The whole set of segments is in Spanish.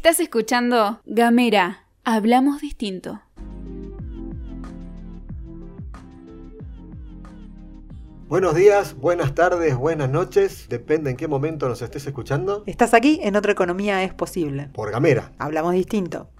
Estás escuchando Gamera, hablamos distinto. Buenos días, buenas tardes, buenas noches, depende en qué momento nos estés escuchando. Estás aquí en Otra Economía es Posible. Por Gamera. Hablamos distinto.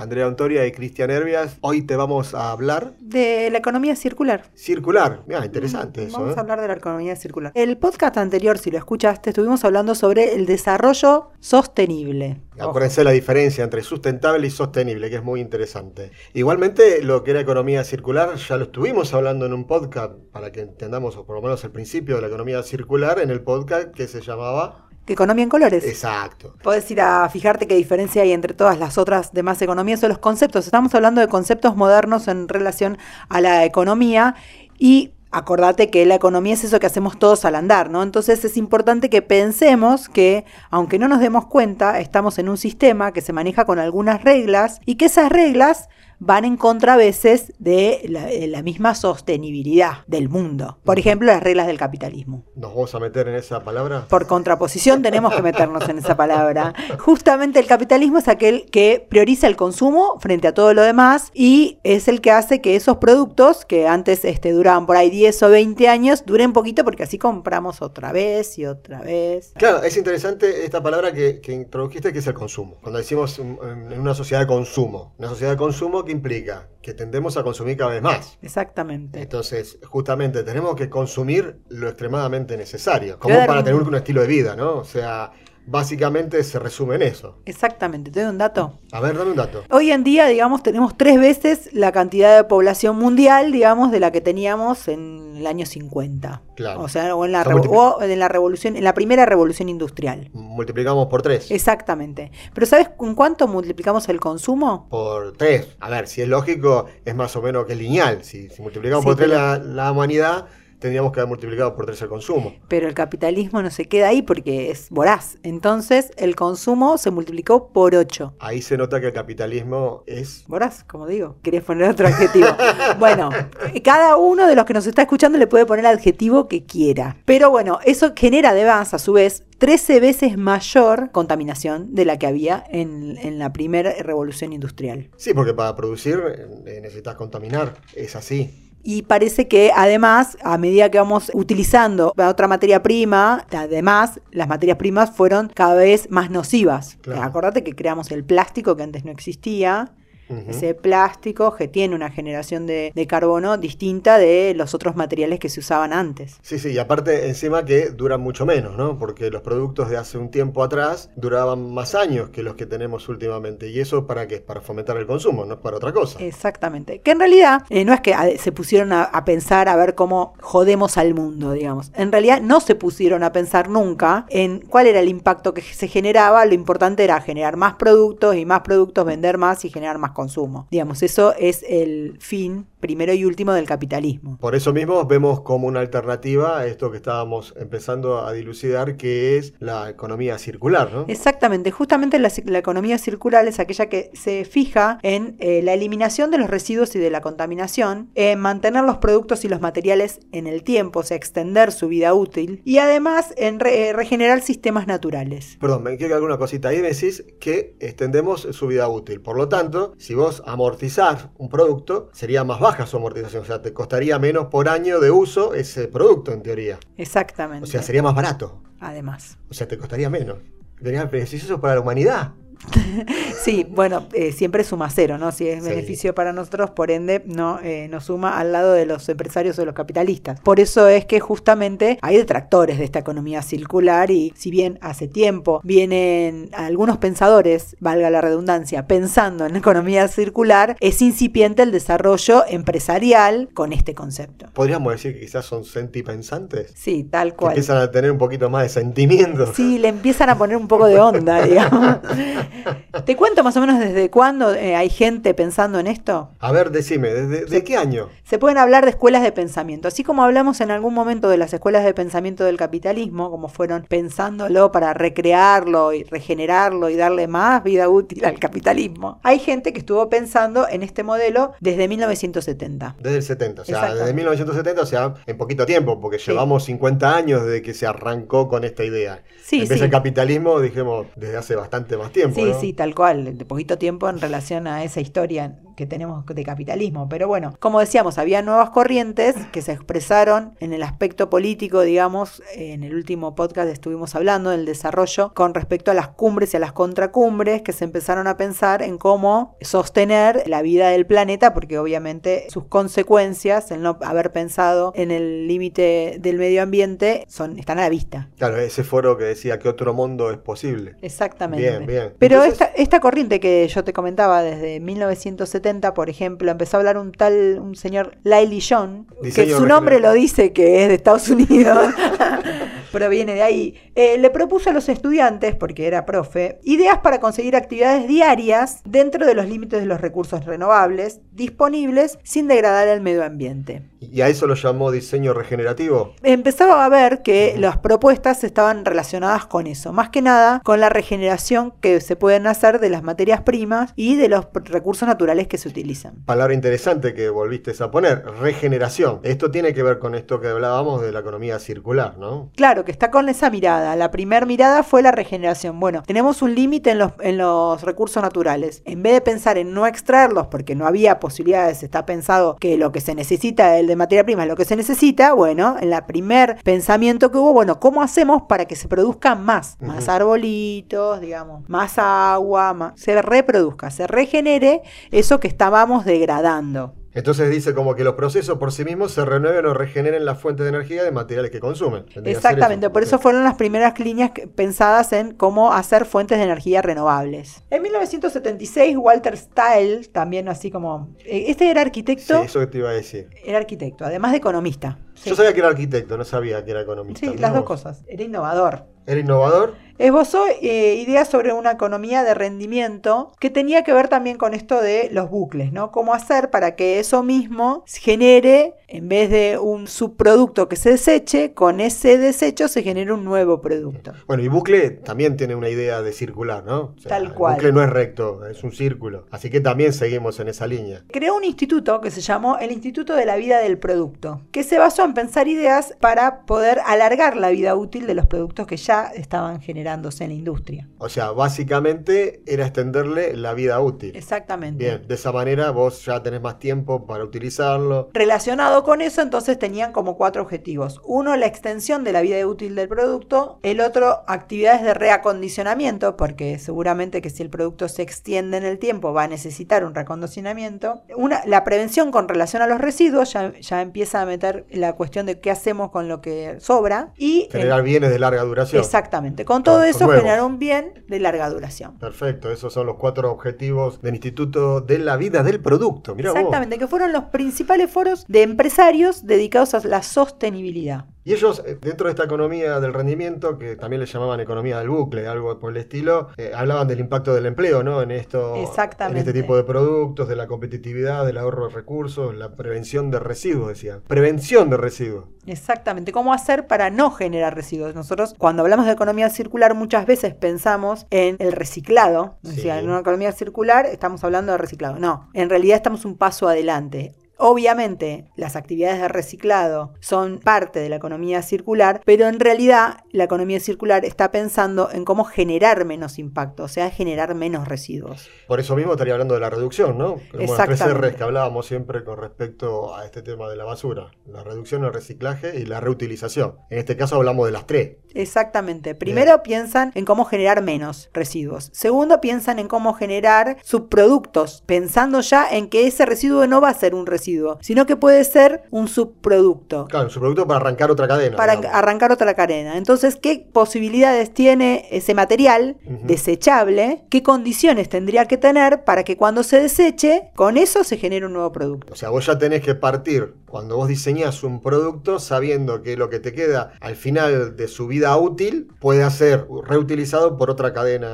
Andrea Ontoria y Cristian Herbias, hoy te vamos a hablar De la economía circular. circular. Mira, interesante eso. Vamos ¿eh? a hablar de la economía circular. El podcast anterior, si lo escuchaste, estuvimos hablando sobre el desarrollo sostenible. Acuérdense la diferencia entre sustentable y sostenible, que es muy interesante. Igualmente, lo que era economía circular ya lo estuvimos hablando en un podcast, para que entendamos o por lo menos el principio de la economía circular, en el podcast que se llamaba... Economía en colores. Exacto. Podés ir a fijarte qué diferencia hay entre todas las otras demás economías o los conceptos. Estamos hablando de conceptos modernos en relación a la economía y acordate que la economía es eso que hacemos todos al andar, ¿no? Entonces es importante que pensemos que, aunque no nos demos cuenta, estamos en un sistema que se maneja con algunas reglas y que esas reglas van en contra a veces de la, de la misma sostenibilidad del mundo. Por ejemplo, las reglas del capitalismo. ¿Nos vamos a meter en esa palabra? Por contraposición tenemos que meternos en esa palabra. Justamente el capitalismo es aquel que prioriza el consumo frente a todo lo demás y es el que hace que esos productos que antes este, duraban por ahí 10 o 20 años duren poquito porque así compramos otra vez y otra vez. Claro, es interesante esta palabra que, que introdujiste, que es el consumo. Cuando decimos en una sociedad de consumo, una sociedad de consumo que implica que tendemos a consumir cada vez más. Exactamente. Entonces, justamente tenemos que consumir lo extremadamente necesario, como para tener un estilo de vida, ¿no? O sea, básicamente se resume en eso. Exactamente. Te doy un dato. A ver, dame un dato. Hoy en día, digamos, tenemos tres veces la cantidad de población mundial, digamos, de la que teníamos en el año 50. Claro. O sea, o en la, o en la revolución, en la primera revolución industrial. Multiplicamos por tres. Exactamente. Pero ¿sabes con cuánto multiplicamos el consumo? Por tres. A ver, si es lógico, es más o menos que lineal. Si, si multiplicamos Sí, por tres pero- la, la humanidad, tendríamos que haber multiplicado por tres el consumo. Pero el capitalismo no se queda ahí porque es voraz. Entonces el consumo se multiplicó por 8. Ahí se nota que el capitalismo es Voraz, como digo. Querías poner otro adjetivo. bueno, cada uno de los que nos está escuchando le puede poner el adjetivo que quiera. Pero bueno, eso genera además, a su vez, 13 veces mayor contaminación de la que había en, en la primera revolución industrial. Sí, porque para producir eh, necesitas contaminar, es así. Y parece que además, a medida que vamos utilizando la otra materia prima, además, las materias primas fueron cada vez más nocivas. Claro. Acordate que creamos el plástico que antes no existía. Ese plástico que tiene una generación de, de carbono distinta de los otros materiales que se usaban antes. Sí, sí, y aparte encima que duran mucho menos, ¿no? Porque los productos de hace un tiempo atrás duraban más años que los que tenemos últimamente. ¿Y eso para qué? Para fomentar el consumo, no es para otra cosa. Exactamente. Que en realidad eh, no es que se pusieron a, a pensar a ver cómo jodemos al mundo, digamos. En realidad no se pusieron a pensar nunca en cuál era el impacto que se generaba. Lo importante era generar más productos y más productos, vender más y generar más consumo. Digamos, eso es el fin primero y último del capitalismo. Por eso mismo vemos como una alternativa a esto que estábamos empezando a dilucidar, que es la economía circular, ¿no? Exactamente, justamente la, economía circular es aquella que se fija en eh, la eliminación de los residuos y de la contaminación, en mantener los productos y los materiales en el tiempo, o sea, extender su vida útil, y además en re- eh, regenerar sistemas naturales. Perdón, me quiero alguna cosita. Ahí me decís que extendemos su vida útil. Por lo tanto, si vos amortizás un producto, sería más baja su amortización. O sea, te costaría menos por año de uso ese producto, en teoría. Exactamente. O sea, sería más barato. Además. O sea, te costaría menos. Sería beneficioso para la humanidad. Sí, bueno, eh, siempre suma cero, ¿no? Si es Sí. beneficio para nosotros, por ende, no, eh, nos suma al lado de los empresarios o de los capitalistas. Por eso es que justamente hay detractores de esta economía circular y si bien hace tiempo vienen algunos pensadores, valga la redundancia, pensando en economía circular, es incipiente el desarrollo empresarial con este concepto. Podríamos decir que quizás son sentipensantes. Sí, tal Que cual. empiezan a tener un poquito más de sentimiento. Sí, le empiezan a poner un poco de onda, digamos. Te cuento más o menos desde cuándo eh, hay gente pensando en esto. A ver, decime, ¿desde de qué año? Se pueden hablar de escuelas de pensamiento, así como hablamos en algún momento de las escuelas de pensamiento del capitalismo, como fueron pensándolo para recrearlo y regenerarlo y darle más vida útil al capitalismo. Hay gente que estuvo pensando en este modelo desde 1970. Desde el 70, o sea, desde 1970, o sea, en poquito tiempo, porque llevamos 50 años desde que se arrancó con esta idea. Sí, en vez sí. del capitalismo, dijimos, desde hace bastante más tiempo. Sí, sí, tal cual, de poquito tiempo en relación a esa historia que tenemos de capitalismo. Pero bueno, como decíamos, había nuevas corrientes que se expresaron en el aspecto político, digamos, en el último podcast estuvimos hablando del desarrollo con respecto a las cumbres y a las contracumbres, que se empezaron a pensar en cómo sostener la vida del planeta, porque obviamente sus consecuencias, el no haber pensado en el límite del medio ambiente, son, están a la vista. Claro, ese foro que decía que otro mundo es posible. Exactamente. Bien, bien. Pero Entonces- esta, esta corriente que yo te comentaba desde 1970, por ejemplo, empezó a hablar un tal, un señor Lyle John, que su nombre lo dice que es de Estados Unidos, proviene de ahí. Eh, le propuso a los estudiantes, porque era profe, ideas para conseguir actividades diarias dentro de los límites de los recursos renovables disponibles sin degradar el medio ambiente. Y a eso lo llamó diseño regenerativo. Empezaba a ver que las propuestas estaban relacionadas con eso, más que nada con la regeneración que se pueden hacer de las materias primas y de los recursos naturales que se utilizan. Palabra interesante que volviste a poner, regeneración. Esto tiene que ver con esto que hablábamos de la economía circular, ¿no? Claro, que está con esa mirada. La primera mirada fue la regeneración. Bueno, tenemos un límite en los, en los recursos naturales. En vez de pensar en no extraerlos porque no había posibilidades, está pensado que lo que se necesita, el de materia prima, es lo que se necesita. Bueno, en la primer pensamiento que hubo, bueno, ¿cómo hacemos para que se produzca más? Más arbolitos, digamos, más agua, más- se reproduzca, se regenere eso que estábamos degradando. Entonces dice como que los procesos por sí mismos se renueven o regeneren las fuentes de energía de materiales que consumen. Exactamente, por eso Sí. fueron las primeras líneas pensadas en cómo hacer fuentes de energía renovables. En 1976, Walter Style, también así como... eh, Este era Sí, arquitecto, eso que te iba a decir. era arquitecto, además de economista. Sí, Yo sabía que era arquitecto, no sabía que era economista. Sí, las dos vos. cosas. Era innovador. Era innovador. Esbozó eh, ideas sobre una economía de rendimiento que tenía que ver también con esto de los bucles, ¿no? Cómo hacer para que eso mismo genere, en vez de un subproducto que se deseche, con ese desecho se genere un nuevo producto. Bueno, y bucle también tiene una idea de circular, ¿no? O sea, Tal el cual. bucle no es recto, es un círculo. Así que también seguimos en esa línea. Creó un instituto que se llamó el Instituto de la Vida del Producto, que se basó en pensar ideas para poder alargar la vida útil de los productos que ya estaban generándose en la industria. O sea, básicamente era extenderle la vida útil. Exactamente. Bien, de esa manera vos ya tenés más tiempo para utilizarlo. Relacionado con eso, entonces tenían como cuatro objetivos. Uno, la extensión de la vida útil del producto. El otro, actividades de reacondicionamiento, porque seguramente que si el producto se extiende en el tiempo va a necesitar un reacondicionamiento. Una, la prevención con relación a los residuos, ya, ya empieza a meter la cuestión de qué hacemos con lo que sobra. Y el- Generar bienes de larga duración. Exactamente. Con todo eso nuevos. generar un bien de larga duración. Perfecto, esos son los cuatro objetivos del Instituto de la Vida del Producto. Mirá vos. Exactamente, que fueron los principales foros de empresarios dedicados a la sostenibilidad. Y ellos, eh, dentro de esta economía del rendimiento, que también le llamaban economía del bucle, algo por el estilo, eh, hablaban del impacto del empleo, ¿no? En esto, en este tipo de productos, de la competitividad, del ahorro de recursos, la prevención de residuos, decían. Prevención de residuos. Exactamente, cómo hacer para no generar residuos. Nosotros cuando hablamos de economía circular muchas veces pensamos en el reciclado. O Sí. sea, en una economía circular estamos hablando de reciclado. No, en realidad estamos un paso adelante. Obviamente, las actividades de reciclado son parte de la economía circular, pero en realidad la economía circular está pensando en cómo generar menos impacto, o sea, generar menos residuos. Por eso mismo estaría hablando de la reducción, ¿no? Como las tres. R's que hablábamos siempre con respecto a este tema de la basura. La reducción, el reciclaje y la reutilización. En este caso hablamos de las tres. Exactamente. Primero piensan en cómo generar menos residuos. Segundo, piensan en cómo generar subproductos, pensando ya en que ese residuo no va a ser un residuo, sino que puede ser un subproducto. Claro, su producto para arrancar otra cadena. Para digamos. arrancar otra cadena. Entonces, ¿qué posibilidades tiene ese material desechable? ¿Qué condiciones tendría que tener para que cuando se deseche, con eso se genere un nuevo producto? O sea, vos ya tenés que partir cuando vos diseñás un producto sabiendo que lo que te queda al final de su vida útil puede ser reutilizado por otra cadena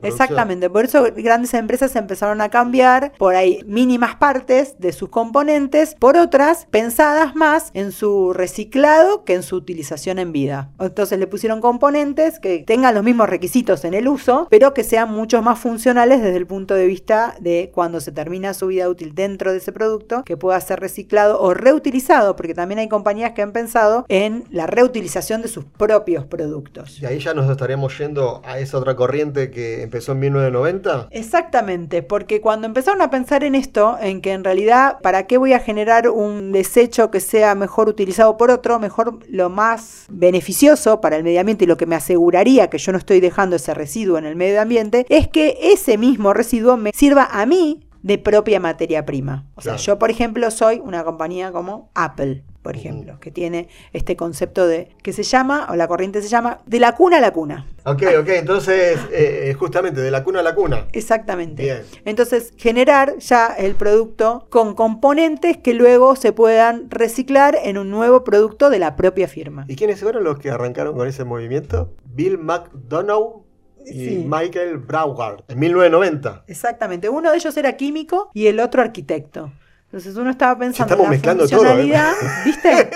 de. Exactamente, por eso grandes empresas empezaron a cambiar por ahí mínimas partes de sus componentes por otras pensadas más en su reciclado que en su utilización en vida. Entonces le pusieron componentes que tengan los mismos requisitos en el uso, pero que sean mucho más funcionales desde el punto de vista de cuando se termina su vida útil dentro de ese producto, que pueda ser reciclado o reutilizado reutilizado, porque también hay compañías que han pensado en la reutilización de sus propios productos. Y ahí ya nos estaríamos yendo a esa otra corriente que empezó en 1990. Exactamente, porque cuando empezaron a pensar en esto, en que en realidad, ¿para qué voy a generar un desecho que sea mejor utilizado por otro? Mejor lo más beneficioso para el medio ambiente y lo que me aseguraría que yo no estoy dejando ese residuo en el medio ambiente, es que ese mismo residuo me sirva a mí de propia materia prima. O sea, yo, por ejemplo, soy una compañía como Apple, por ejemplo, que tiene este concepto de, que se llama, o la corriente se llama, de la cuna a la cuna. Ok, ok, entonces eh, justamente de la cuna a la cuna. Exactamente. Bien. Entonces, generar ya el producto con componentes que luego se puedan reciclar en un nuevo producto de la propia firma. ¿Y quiénes fueron los que arrancaron con ese movimiento? Bill McDonough y Sí. Michael Brauard en 1990. Exactamente. Uno de ellos era químico y el otro arquitecto. Entonces uno estaba pensando estamos en la mezclando todo, ¿eh? ¿viste?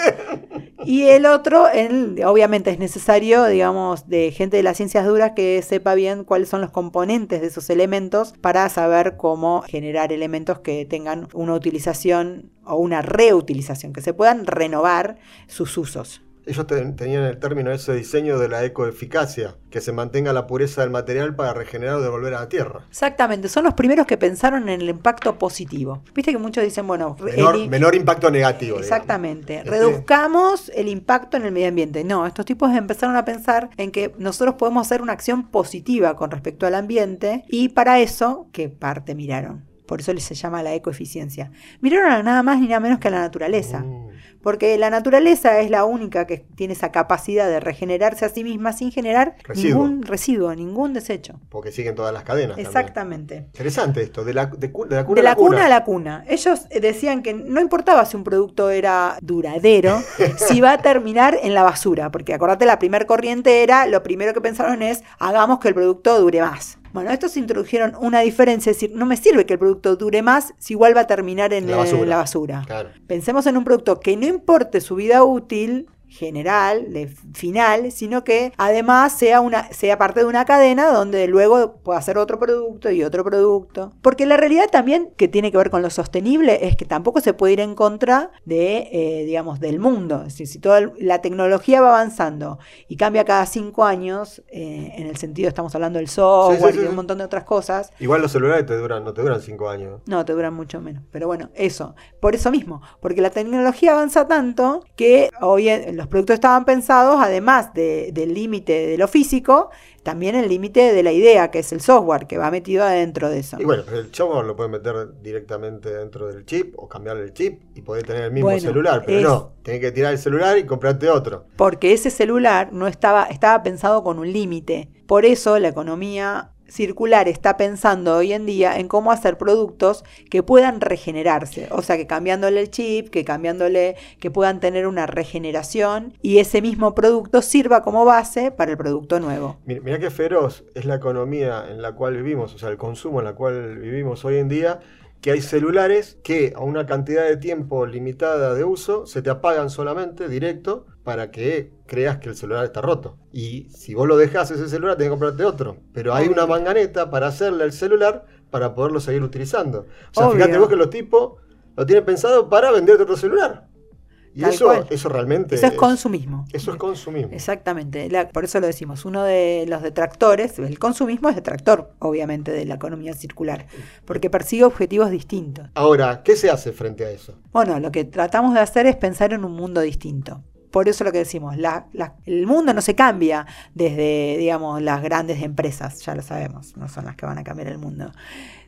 Y el otro, en- obviamente es necesario, digamos, de gente de las ciencias duras que sepa bien cuáles son los componentes de esos elementos para saber cómo generar elementos que tengan una utilización o una reutilización, que se puedan renovar sus usos. Ellos ten- tenían el término ese diseño de la ecoeficacia, que se mantenga la pureza del material para regenerar o devolver a la tierra. Exactamente, son los primeros que pensaron en el impacto positivo. Viste que muchos dicen, bueno, Menor, impacto negativo. Exactamente. Este- Reduzcamos el impacto en el medio ambiente. No, estos tipos empezaron a pensar en que nosotros podemos hacer una acción positiva con respecto al ambiente y para eso, ¿qué parte miraron? Por eso se llama la ecoeficiencia. Miraron a nada más ni nada menos que a la naturaleza. Mm. Porque la naturaleza es la única que tiene esa capacidad de regenerarse a sí misma sin generar Residuo. ningún residuo, ningún desecho. Porque siguen todas las cadenas. también. Exactamente. Interesante esto, de la, de de la cuna De a la la cuna a la cuna. Ellos eh, decían que no importaba si un producto era duradero, si va a terminar en la basura, porque acordate, la primera corriente era, lo primero que pensaron es, hagamos que el producto dure más. Bueno, estos introdujeron una diferencia, es decir, no me sirve que el producto dure más si igual va a terminar en, La basura. la basura. Claro. Pensemos en un producto que no importe su vida útil general, de final, sino que además sea una sea parte de una cadena donde luego pueda hacer otro producto y otro producto. Porque la realidad también que tiene que ver con lo sostenible es que tampoco se puede ir en contra de, eh, digamos, del mundo. Es decir, si toda la tecnología va avanzando y cambia cada cinco años, eh, en el sentido estamos hablando del software sí, y de un montón de otras cosas, Igual los celulares te duran, no te duran cinco años. no, te duran mucho menos. Pero bueno, eso. Por eso mismo. Porque la tecnología avanza tanto que hoy en- los productos estaban pensados, además de- del límite de lo físico, también el límite de la idea, que es el software, que va metido adentro de eso. Y bueno, el software lo puedes meter directamente dentro del chip o cambiarle el chip y podés tener el mismo Bueno, celular, pero es- no, tenés que tirar el celular y comprarte otro. Porque ese celular no estaba, estaba pensado con un límite. Por eso la economía circular está pensando hoy en día en cómo hacer productos que puedan regenerarse, o sea, que cambiándole el chip, que cambiándole, que puedan tener una regeneración y ese mismo producto sirva como base para el producto nuevo. Mi- Mirá qué feroz es la economía en la cual vivimos, o sea, el consumo en la cual vivimos hoy en día, que hay celulares que a una cantidad de tiempo limitada de uso se te apagan solamente directo para que creas que el celular está roto. Y si vos lo dejas ese celular, tenés que comprarte otro. Pero hay una manganeta para hacerle al celular para poderlo seguir utilizando. O sea, Obvio. fíjate vos que los tipos lo tienen pensado para venderte otro celular. Y eso, cual. eso realmente Eso es consumismo. Eso es consumismo. Exactamente, la- por eso lo decimos, uno de los detractores, el consumismo es detractor, obviamente, de la economía circular, porque persigue objetivos distintos. Ahora, ¿qué se hace frente a eso? Bueno, lo que tratamos de hacer es pensar en un mundo distinto. Por eso lo que decimos, la- la- el mundo no se cambia desde, digamos, las grandes empresas, ya lo sabemos, no son las que van a cambiar el mundo.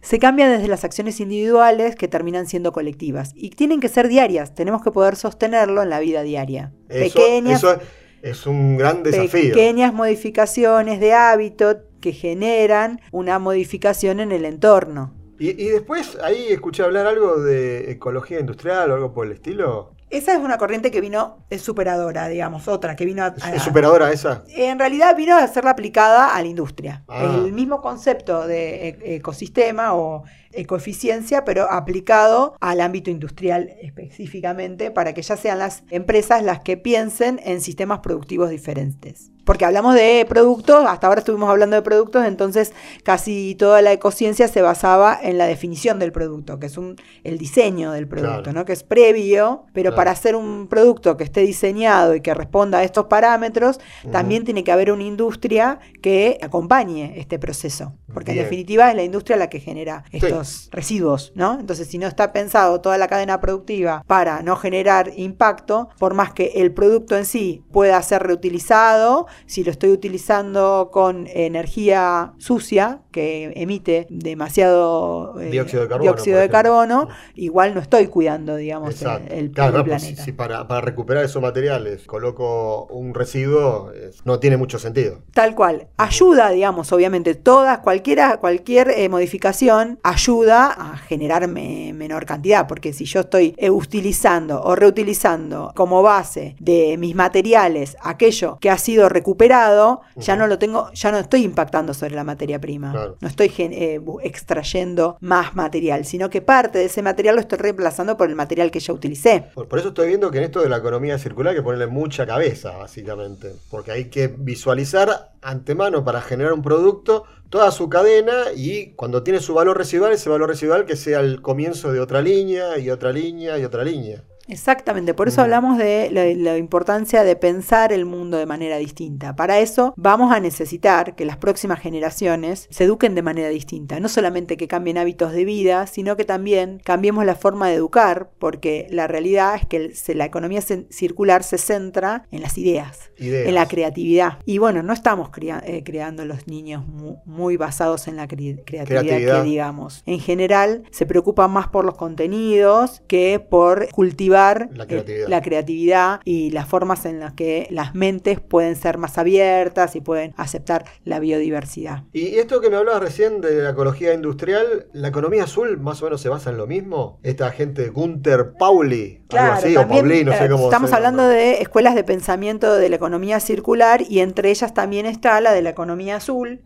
Se cambia desde las acciones individuales que terminan siendo colectivas y tienen que ser diarias, tenemos que poder sostenerlo en la vida diaria. Eso, Pequeñas eso es un gran desafío. pequeñas modificaciones de hábito que generan una modificación en el entorno. Y, y después ahí escuché hablar algo de ecología industrial o algo por el estilo. Esa es una corriente que vino, es superadora, digamos, otra que vino a... ¿Es, a- es superadora esa? en realidad vino a ser aplicada a la industria. Ah. El mismo concepto de e- ecosistema o ecoeficiencia, pero aplicado al ámbito industrial específicamente para que ya sean las empresas las que piensen en sistemas productivos diferentes. Porque hablamos de productos, hasta ahora estuvimos hablando de productos, entonces casi toda la ecociencia se basaba en la definición del producto, que es un, el diseño del producto, Claro. ¿no? Que es previo, pero Claro. para hacer un producto que esté diseñado y que responda a estos parámetros, también tiene que haber una industria que acompañe este proceso. Porque Bien. en definitiva es la industria la que genera estos residuos, ¿no? Entonces, si no está pensado toda la cadena productiva para no generar impacto, por más que el producto en sí pueda ser reutilizado, si lo estoy utilizando con energía sucia que emite demasiado eh, Dióxido de carbono, dióxido de carbono, igual no estoy cuidando, digamos, el, Exacto. el- Claro, pues, planeta. si para, para recuperar esos materiales coloco un residuo, es- no tiene mucho sentido. Tal cual. Ayuda, digamos, obviamente, todas, cualquiera, cualquier eh, modificación ayuda a generar me- menor cantidad, porque si yo estoy eh, utilizando o reutilizando como base de mis materiales aquello que ha sido recuperado, ya no lo tengo, ya no estoy impactando sobre la materia prima. Claro. No estoy eh, extrayendo más material, sino que parte de ese material lo estoy reemplazando por el material que ya utilicé. Por, por eso estoy viendo que en esto de la economía circular hay que ponerle mucha cabeza, básicamente. Porque hay que visualizar antemano para generar un producto toda su cadena y cuando tiene su valor residual, ese valor residual que sea el comienzo de otra línea y otra línea y otra línea. Exactamente, por eso hablamos de la, la importancia de pensar el mundo de manera distinta. Para eso vamos a necesitar que las próximas generaciones se eduquen de manera distinta, no solamente que cambien hábitos de vida, sino que también cambiemos la forma de educar, porque la realidad es que se- la economía circular se centra en las ideas, Ideas. en la creatividad. Y bueno, no estamos crea- eh, creando los niños mu- muy, basados en la cre- creatividad, Creatividad. que digamos. En general se preocupan más por los contenidos que por cultivar La eh, creatividad. la creatividad y las formas en las que las mentes pueden ser más abiertas y pueden aceptar la biodiversidad. Y esto que me hablabas recién de la ecología industrial, ¿la economía azul más o menos se basa en lo mismo? Esta gente, Gunther Pauli, algo así, o Pauli, no sé eh, cómo estamos hablando de escuelas de pensamiento de la economía circular y entre ellas también está la de la economía azul,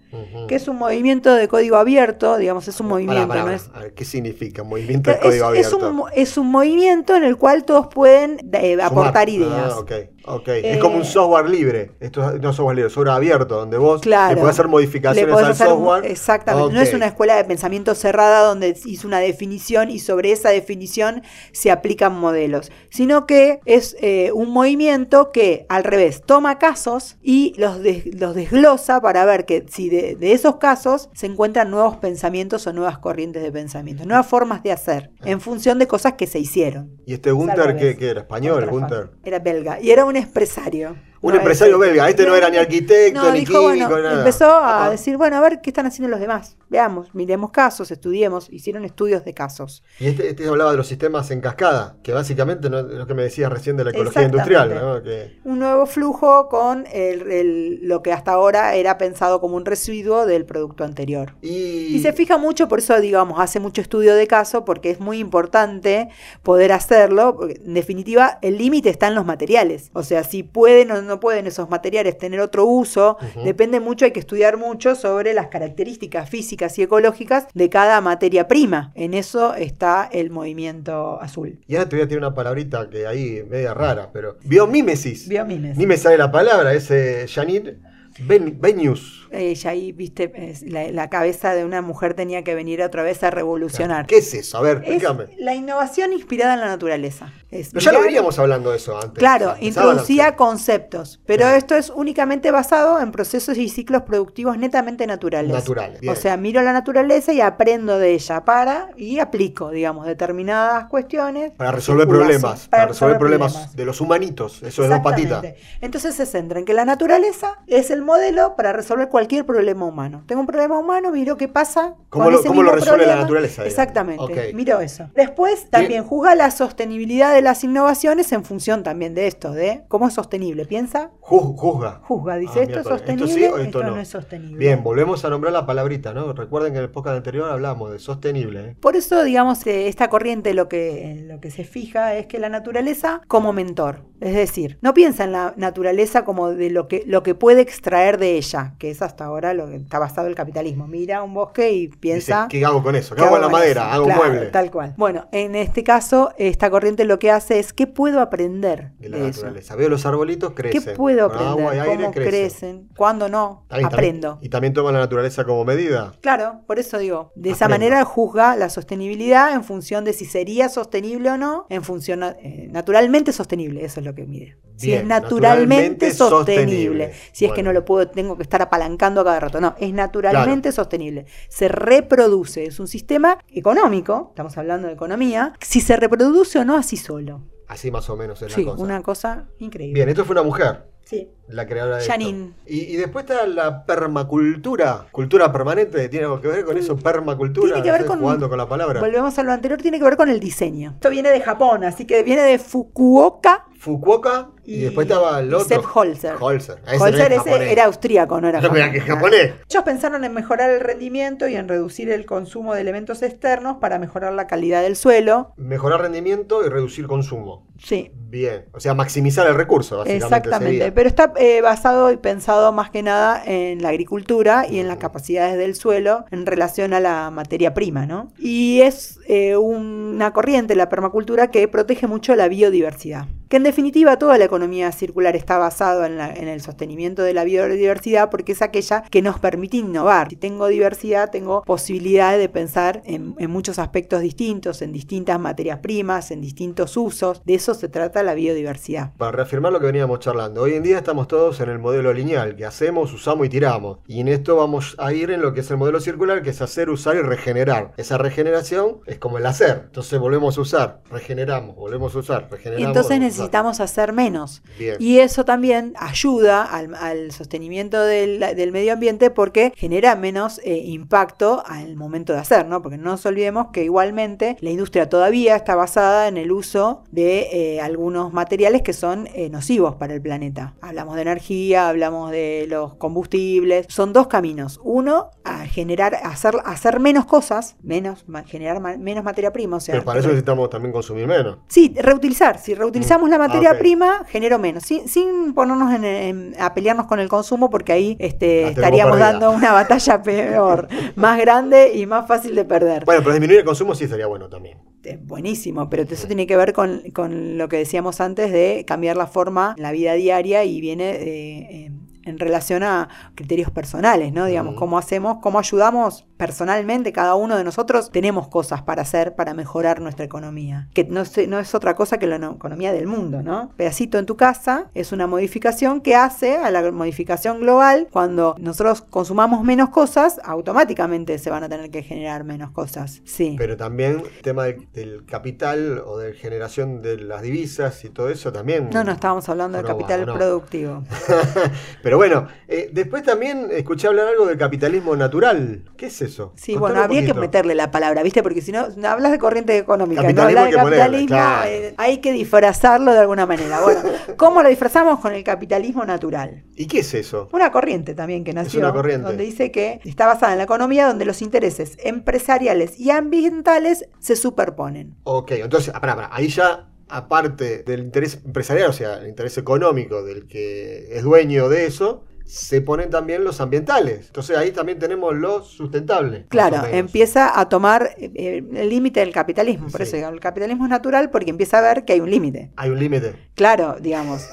que es un movimiento de código abierto, digamos, es un movimiento, Pará, pará, no es, pará. A ver, ¿Qué significa movimiento de es, código es abierto? un, mo- es un movimiento en el cual todos pueden eh, aportar ideas. Ah, ok, ok. Eh, es como un software libre. Esto es- no software libre, software abierto, donde vos Claro. le podés hacer modificaciones podés al hacer software. Exactamente. No es una escuela de pensamiento cerrada donde hizo una definición y sobre esa definición se aplican modelos, sino que es eh, un movimiento que al revés toma casos y los, des- los desglosa para ver que si de, de esos casos se encuentran nuevos pensamientos o nuevas corrientes de pensamiento, nuevas formas de hacer en función de cosas que se hicieron. ¿Y este revés. qué, qué era? ¿Español? Gunther. Era belga y era un empresario. Un No, empresario ese- belga. Este no era ni arquitecto, No, ni dijo, químico, bueno, nada. empezó a decir, bueno, a ver qué están haciendo los demás. Veamos, miremos casos, estudiemos, hicieron estudios de casos. Y este, este hablaba de los sistemas en cascada, que básicamente no es lo que me decías recién de la ecología industrial, ¿no? Que- Un nuevo flujo con el- el- lo que hasta ahora era pensado como un residuo del producto anterior. y, Y se fija mucho, por eso digamos, hace mucho estudio de caso, porque es muy importante poder hacerlo. porque, en definitiva, el límite está en los materiales. O sea, si pueden o no pueden esos materiales tener otro uso, depende mucho, hay que estudiar mucho sobre las características físicas y ecológicas de cada materia prima. En eso está el movimiento azul. y ahora te voy a tirar una palabrita que ahí media rara, pero biomímesis. Biomímesis. Ni me sale la palabra, ese Janine Ben- Benius. Ella ahí, viste, la, la cabeza de una mujer tenía que venir otra vez a revolucionar. ¿Qué es eso? A ver, Es explícame. la innovación inspirada en la naturaleza. Es Pero ya lo veníamos hablando de eso antes. Claro, introducía conceptos, pero Claro. esto es únicamente basado en procesos y ciclos productivos netamente naturales. Naturales, bien. O sea, miro la naturaleza y aprendo de ella para y aplico, digamos, determinadas cuestiones. Para resolver problemas. Para, resolver problemas, de los humanitos. Eso de dos patitas. Entonces se centra en que la naturaleza es el modelo para resolver cualquier problema humano. Tengo un problema humano, miro qué pasa. ¿Cómo con lo- ese cómo lo resuelve la naturaleza, digamos? Exactamente. Ok. Miro eso. Después también juzga la sostenibilidad de las innovaciones en función también de esto, de cómo es sostenible. Piensa, Ju- juzga. juzga, dice Ah, esto es sostenible, ¿Esto sí o esto, esto no. no? es sostenible. Bien, volvemos a nombrar la palabrita, ¿no? Recuerden que en el podcast anterior hablábamos de sostenible. ¿eh? Por eso, digamos, eh, esta corriente lo que, en lo que se fija es que la naturaleza como mentor. Es decir, no piensa en la naturaleza como de lo que, lo que puede extraer de ella, que es hasta ahora lo que está basado el capitalismo. Mira un bosque y piensa... Dice, ¿Qué hago con eso? ¿Qué, hago con la madera? eso? Hago un Claro, mueble. Tal cual. Bueno, en este caso, esta corriente lo que hace es, ¿qué puedo aprender De la de eso? naturaleza. Veo los arbolitos ¿Qué crecen. puedo Con aprender? agua y aire ¿Cómo crecen. crecen? ¿Cuándo no? Aprendo. también- y también toma la naturaleza como medida. Claro, por eso digo, de esa manera juzga la sostenibilidad en función de si sería sostenible o no, en función eh, naturalmente sostenible, eso es lo que mide. Si Bien, es naturalmente, naturalmente sostenible. sostenible. Si es que no lo puedo, tengo que estar apalancando a cada rato. No, es naturalmente sostenible. Se reproduce, es un sistema económico, estamos hablando de economía, si se reproduce o no así solo. Así más o menos es Sí, la cosa. una cosa increíble. Bien, esto fue una mujer. Sí. La creadora de Janine. esto. Y, y después está la permacultura, cultura permanente, tiene algo que ver con eso, permacultura. Tiene que ver con- jugando con la palabra. Volvemos a lo anterior, tiene que ver con el diseño. Esto viene de Japón, así que viene de Fukuoka Fukuoka y, después estaba el otro. Sepp Holzer. Holzer. Ese Holzer no es ese era austríaco, no era No, mira japonés. que japonés. Ellos pensaron en mejorar el rendimiento y en reducir el consumo de elementos externos para mejorar la calidad del suelo. Mejorar rendimiento y reducir consumo. Sí, Bien. O sea, maximizar el recurso, básicamente. exactamente. sería. Pero está eh, basado y pensado más que nada en la agricultura y en las capacidades del suelo en relación a la materia prima, ¿no? Y es eh, una corriente, la permacultura, que protege mucho la biodiversidad. Que en definitiva toda la economía circular está basada en, el sostenimiento de la biodiversidad porque es aquella que nos permite innovar. Si tengo diversidad, tengo posibilidades de pensar en, en muchos aspectos distintos, en distintas materias primas, en distintos usos. De eso se trata la biodiversidad. Para reafirmar lo que veníamos charlando, hoy en día estamos todos en el modelo lineal, que hacemos, usamos y tiramos. Y en esto vamos a ir en lo que es el modelo circular, que es hacer, usar y regenerar. Esa regeneración es como el hacer. Entonces volvemos a usar, regeneramos, volvemos a usar, Y regeneramos. entonces usar. Necesitamos hacer menos. Bien. Y eso también ayuda al, al sostenimiento del, del medio ambiente porque genera menos eh, impacto al momento de hacer, ¿no? Porque no nos olvidemos que igualmente la industria todavía está basada en el uso de eh, algunos materiales que son eh, nocivos para el planeta. Hablamos de energía, hablamos de los combustibles. Son dos caminos. Uno, a generar, a hacer, a hacer menos cosas, menos, generar ma- menos materia prima. O sea, Pero para eso necesitamos también consumir menos. Sí, reutilizar. Si reutilizamos la materia Ah, prima, genero menos. Sin, sin ponernos en, en- a pelearnos con el consumo, porque ahí este, estaríamos dando una batalla peor, más grande y más fácil de perder. Bueno, pero disminuir el consumo sí sería bueno también. Eh, Buenísimo, pero eso tiene que ver con, con lo que decíamos antes de cambiar la forma en la vida diaria y viene eh, en- relación a criterios personales, ¿no? Digamos, Ujú. cómo hacemos, cómo ayudamos personalmente, cada uno de nosotros tenemos cosas para hacer para mejorar nuestra economía, que no, se- no es otra cosa que la no- economía del mundo, ¿no? Pedacito en tu casa es una modificación que hace a la modificación global, cuando nosotros consumamos menos cosas, automáticamente se van a tener que generar menos cosas, sí. Pero también el tema del, del capital o de generación de las divisas y todo eso también. No, no, estábamos hablando del capital productivo. Pero bueno, eh, después también escuché hablar algo del capitalismo natural. ¿Qué es eso? Sí, Contame bueno, habría que meterle la palabra, ¿viste? Porque si no, no hablas de corriente económica, no Capitalismo hablas de ponerle, capitalismo, claro. eh, hay que disfrazarlo de alguna manera. Bueno, ¿cómo lo disfrazamos con el capitalismo natural? ¿Y qué es eso? Una corriente también que nació, una corriente. donde dice que está basada en la economía donde los intereses empresariales y ambientales se superponen. Ok, entonces, pará, pará, ahí ya, aparte del interés empresarial, o sea, el interés económico del que es dueño de eso, se ponen también los ambientales. Entonces ahí también tenemos lo sustentable. Claro, empieza a tomar eh, el límite del capitalismo. Por Sí. eso el capitalismo es natural porque empieza a ver que hay un límite. Hay un límite. Claro, digamos,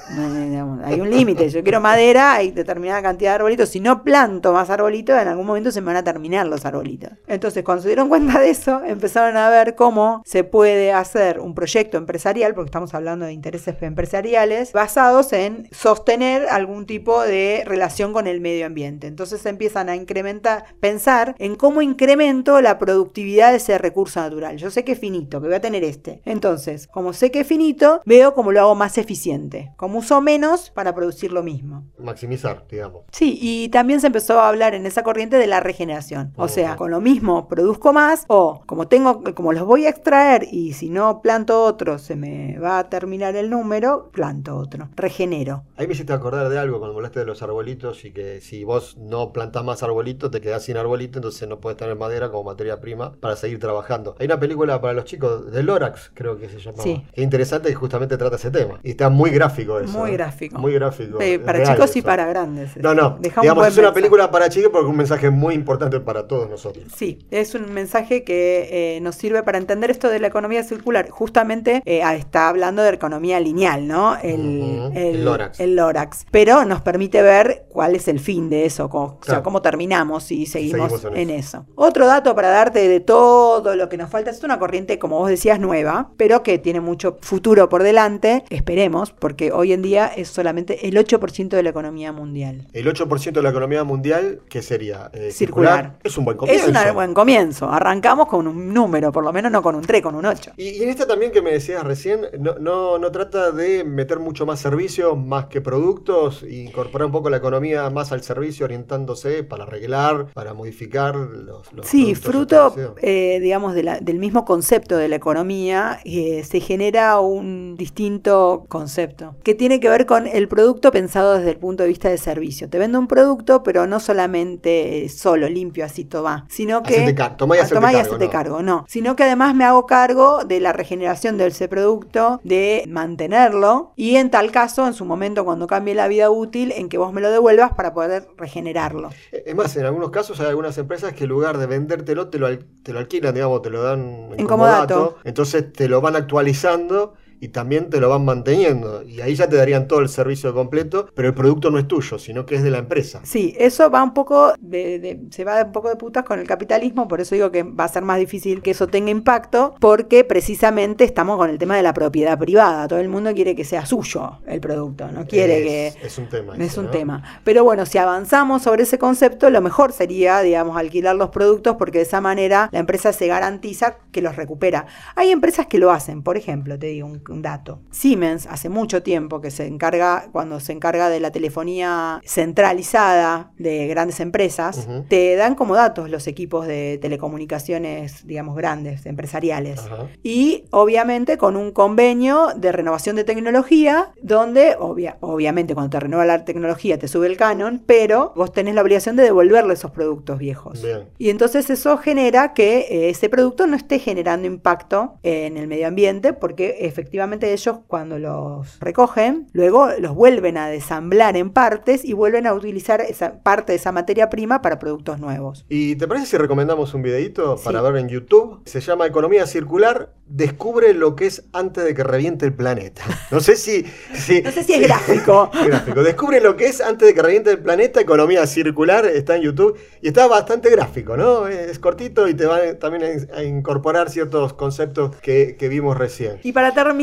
hay un límite. Yo quiero madera, hay determinada cantidad de arbolitos. Si no planto más arbolitos, en algún momento se me van a terminar los arbolitos. Entonces, cuando se dieron cuenta de eso, empezaron a ver cómo se puede hacer un proyecto empresarial, porque estamos hablando de intereses empresariales, basados en sostener algún tipo de relación con el medio ambiente. Entonces empiezan a incrementar, pensar en cómo incremento la productividad de ese recurso natural. Yo sé que es finito, que voy a tener este. Entonces, como sé que es finito, veo cómo lo hago más eficiente. Como uso menos para producir lo mismo. Maximizar, digamos. Sí, y también se empezó a hablar en esa corriente de la regeneración. O sea, con lo mismo produzco más o como tengo como los voy a extraer y si no planto otro se me va a terminar el número, planto otro, regenero. Ahí me hiciste acordar de algo cuando hablaste de los arbolitos arbolitos y que si vos no plantás más arbolitos te quedás sin arbolito, entonces no puedes tener madera como materia prima para seguir trabajando. Hay una película para los chicos de Lorax, creo que se llama. Sí. Es interesante y justamente trata ese tema. Y está muy gráfico eso. Muy ¿eh? gráfico. Muy gráfico. Para real chicos y para grandes. No, no. Deja un Digamos, es una mensaje. película para chicos porque es un mensaje muy importante para todos nosotros. Sí, es un mensaje que eh, nos sirve para entender esto de la economía circular. Justamente eh, ah, está hablando de economía lineal, ¿no? El, Ujú, el- el Lorax. el Lorax. Pero nos permite ver cuál es el fin de eso, cómo, o sea, cómo terminamos y seguimos, Seguimos en en eso. Otro dato para darte de todo lo que nos falta es una corriente, como vos decías, nueva, pero que tiene mucho futuro por delante. Esperemos, porque hoy en día es solamente el 8% de la economía mundial. El 8% de la economía mundial, ¿qué sería? Eh, Circular. Es un buen comienzo. Es un buen comienzo. Arrancamos con un número, por lo menos no con un 3, con un 8. Y, y en esta también que me decías recién, no, no, no trata de meter mucho más servicios, más que productos, e incorporar un poco la economía más al servicio, orientándose para arreglar, para modificar los, los Sí, fruto, establecidos. eh, digamos, de la- del mismo concepto de la economía, eh, se genera un distinto concepto que tiene que ver con el producto pensado desde el punto de vista de servicio. Te vendo un producto, pero no solamente eh, solo, limpio, así toma, sino que... Hacete car- tomá y Ah, hacete tomá y cargo, hacete no. cargo, no. Sino que además me hago cargo de la regeneración de ese producto, de mantenerlo y en tal caso, en su momento, cuando cambie la vida útil, en que vos me lo devuelvas para poder regenerarlo. Es más, en algunos casos hay algunas empresas que en lugar de vendértelo, te lo, al- te lo alquilan, digamos, te lo dan En comodato. entonces te lo van actualizando y también te lo van manteniendo. Y ahí ya te darían todo el servicio completo, pero el producto no es tuyo, sino que es de la empresa. Sí, eso va un poco de, de- se va un poco de putas con el capitalismo, por eso digo que va a ser más difícil que eso tenga impacto, porque precisamente estamos con el tema de la propiedad privada. Todo el mundo quiere que sea suyo el producto, no quiere es, que Es un tema. es ese, un ¿no? tema. Pero bueno, si avanzamos sobre ese concepto, lo mejor sería, digamos, alquilar los productos porque de esa manera la empresa se garantiza que los recupera. Hay empresas que lo hacen, por ejemplo, te digo un, un dato. Siemens hace mucho tiempo que se encarga, cuando se encarga de la telefonía centralizada de grandes empresas, te dan como datos los equipos de telecomunicaciones, digamos, grandes, empresariales. Y obviamente con un convenio de renovación de tecnología, donde obvia- obviamente cuando te renueva la tecnología te sube el canon, pero vos tenés la obligación de devolverle esos productos viejos. Bien. Y entonces eso genera que eh, ese producto no esté generando impacto en el medio ambiente, porque efectivamente ellos cuando los recogen, luego los vuelven a desamblar en partes y vuelven a utilizar esa parte de esa materia prima para productos nuevos. ¿Y te parece si recomendamos un videito Sí. para ver en YouTube? Se llama Economía Circular. Descubre lo que es antes de que reviente el planeta. No sé si. si No sé si es gráfico. gráfico. Descubre lo que es antes de que reviente el planeta. Economía Circular está en YouTube y está bastante gráfico, ¿no? Es cortito y te va también a incorporar ciertos conceptos que, que vimos recién. Y para terminar,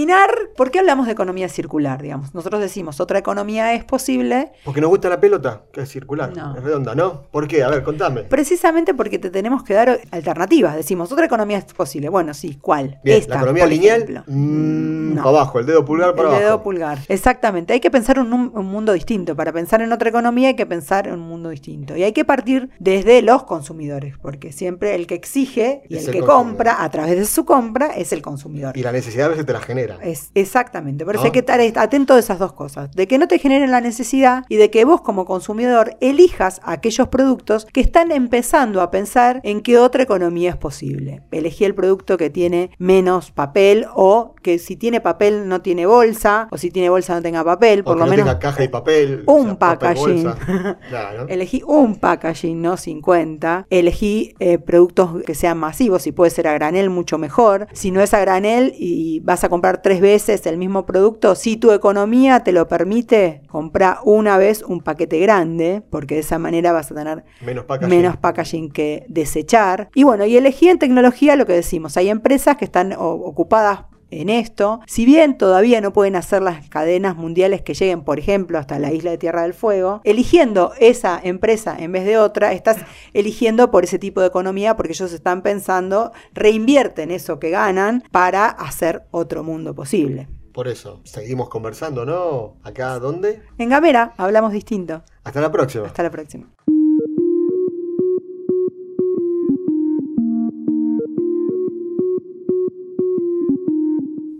¿por qué hablamos de economía circular? Digamos, nosotros decimos otra economía es posible Porque nos gusta la pelota, que es circular, No. es redonda, ¿no? ¿Por qué? A ver, contame. precisamente porque te tenemos que dar alternativas. Decimos otra economía es posible. Bueno, sí, ¿cuál? Bien, Esta, la economía lineal, mm, No. para abajo, el dedo pulgar para El abajo. dedo pulgar. Exactamente. Hay que pensar en un, un mundo distinto. Para pensar en otra economía hay que pensar en un mundo distinto. Y hay que partir desde los consumidores, porque siempre el que exige y Es el el que consumidor. compra a través de su compra es el consumidor. Y la necesidad a veces te la genera. Es, exactamente, por eso ¿No? hay que estar atento de esas dos cosas, de que no te generen la necesidad y de que vos como consumidor elijas aquellos productos que están empezando a pensar en qué otra economía es posible. Elegí el producto que tiene menos papel o que si tiene papel no tiene bolsa o si tiene bolsa no tenga papel, O por que lo no menos tenga caja y papel. un o sea, papel packaging. Claro. Elegí un packaging, no 50. Elegí eh, productos que sean masivos, si puede ser a granel, mucho mejor. Si no es a granel y vas a comprar tres veces el mismo producto, si tu economía te lo permite, compra una vez un paquete grande, porque de esa manera vas a tener Menos packaging. menos packaging que desechar. Y bueno, y elegí en tecnología lo que decimos. Hay empresas que están ocupadas en esto. Si bien todavía no pueden hacer las cadenas mundiales que lleguen, por ejemplo, hasta la isla de Tierra del Fuego, eligiendo esa empresa en vez de otra, estás eligiendo por ese tipo de economía porque ellos están pensando, reinvierten eso que ganan para hacer otro mundo posible. Por eso, seguimos conversando, ¿no? ¿Acá dónde? En Gamera hablamos distinto. Hasta la próxima. Hasta la próxima.